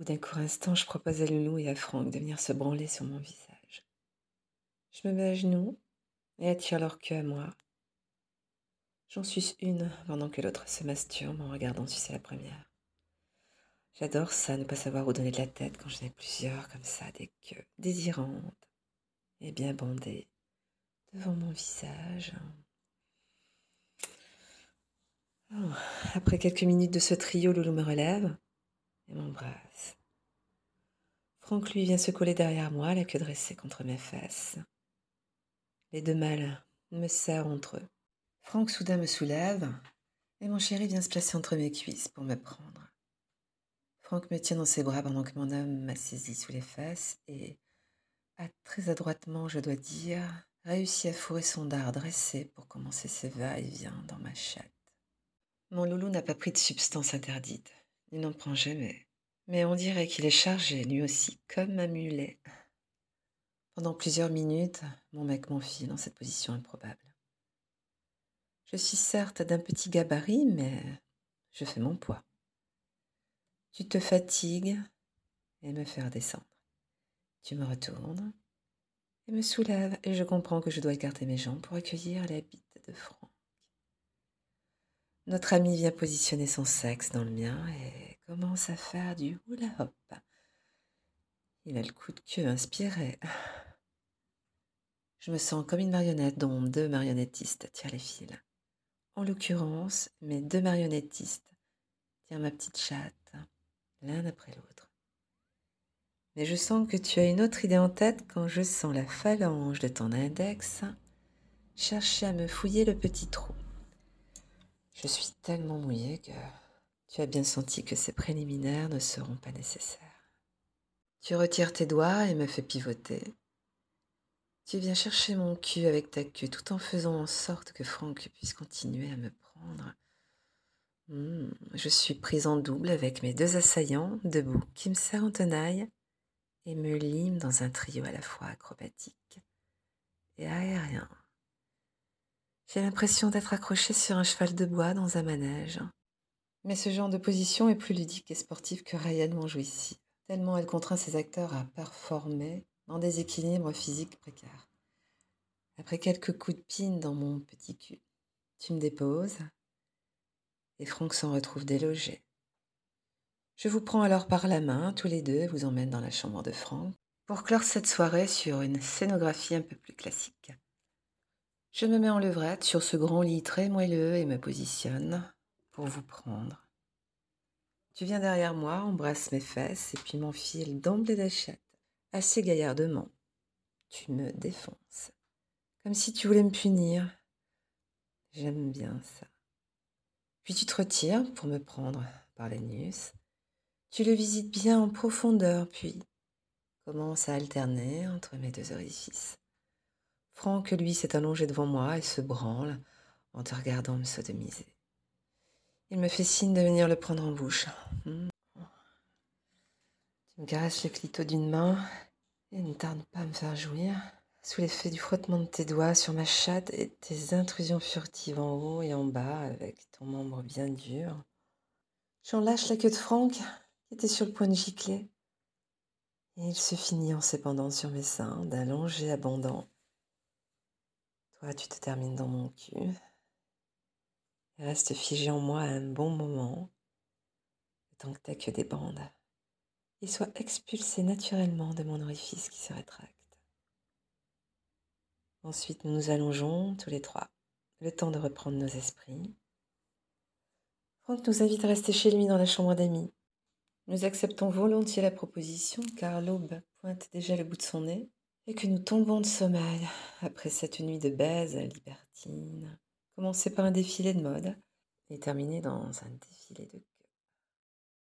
Ou d'un court instant, je propose à Loulou et à Franck de venir se branler sur mon visage. Je me mets à genoux et attire leur queue à moi. J'en suis une pendant que l'autre se masturbe en regardant si c'est la première. J'adore ça, ne pas savoir où donner de la tête quand j'en ai plusieurs comme ça, des queues désirantes et bien bandées devant mon visage. Oh, après quelques minutes de ce trio, Loulou me relève et m'embrasse. Franck, lui, vient se coller derrière moi, la queue dressée contre mes fesses. Les deux mâles me serrent entre eux. Franck soudain me soulève et mon chéri vient se placer entre mes cuisses pour me prendre. Franck me tient dans ses bras pendant que mon homme m'a saisi sous les fesses et a très adroitement, je dois dire, réussi à fourrer son dard dressé pour commencer ses va-et-vient dans ma chatte. Mon loulou n'a pas pris de substance interdite. Il n'en prend jamais. Mais on dirait qu'il est chargé, lui aussi, comme un mulet. Pendant plusieurs minutes, mon mec m'enfile dans cette position improbable. Je suis certes d'un petit gabarit, mais je fais mon poids. Tu te fatigues et me fais redescendre. Tu me retournes et me soulèves et je comprends que je dois écarter mes jambes pour accueillir la bite de Franck. Notre ami vient positionner son sexe dans le mien et commence à faire du hula hop. Il a le coup de queue inspiré. Je me sens comme une marionnette dont deux marionnettistes tirent les fils. En l'occurrence, mes deux marionnettistes tirent ma petite chatte, l'un après l'autre. Mais je sens que tu as une autre idée en tête quand je sens la phalange de ton index chercher à me fouiller le petit trou. Je suis tellement mouillée que tu as bien senti que ces préliminaires ne seront pas nécessaires. Tu retires tes doigts et me fais pivoter. Tu viens chercher mon cul avec ta queue tout en faisant en sorte que Franck puisse continuer à me prendre. Hmm, je suis prise en double avec mes deux assaillants debout qui me serrent en tenaille et me liment dans un trio à la fois acrobatique et aérien. J'ai l'impression d'être accrochée sur un cheval de bois dans un manège. Mais ce genre de position est plus ludique et sportive que réellement jouissive, tellement elle contraint ses acteurs à performer dans des équilibres physiques précaires. Après quelques coups de pine dans mon petit cul, tu me déposes et Franck s'en retrouve délogé. Je vous prends alors par la main, tous les deux, et vous emmène dans la chambre de Franck pour clore cette soirée sur une scénographie un peu plus classique. Je me mets en levrette sur ce grand lit très moelleux et me positionne pour vous prendre. Tu viens derrière moi, embrasse mes fesses et puis m'enfile d'emblée d'achète, assez gaillardement. Tu me défonces, comme si tu voulais me punir. J'aime bien ça. Puis tu te retires pour me prendre par l'anus. Tu le visites bien en profondeur, puis commence à alterner entre mes deux orifices. Franck, lui, s'est allongé devant moi et se branle en te regardant me sodomiser. Il me fait signe de venir le prendre en bouche. Hmm. Tu me caresses le clito d'une main et ne tarde pas à me faire jouir. Sous l'effet du frottement de tes doigts sur ma chatte et tes intrusions furtives en haut et en bas avec ton membre bien dur. J'en lâche la queue de Franck qui était sur le point de gicler. Et il se finit en s'épandant sur mes seins d'un long abondant tu te termines dans mon cul. Reste figé en moi un bon moment, tant que t'as que des bandes, et sois expulsé naturellement de mon orifice qui se rétracte. Ensuite, nous nous allongeons tous les trois, le temps de reprendre nos esprits. Franck nous invite à rester chez lui dans la chambre d'amis. Nous acceptons volontiers la proposition car l'aube pointe déjà le bout de son nez et que nous tombons de sommeil après cette nuit de baise libertine, commencée par un défilé de mode et terminée dans un défilé de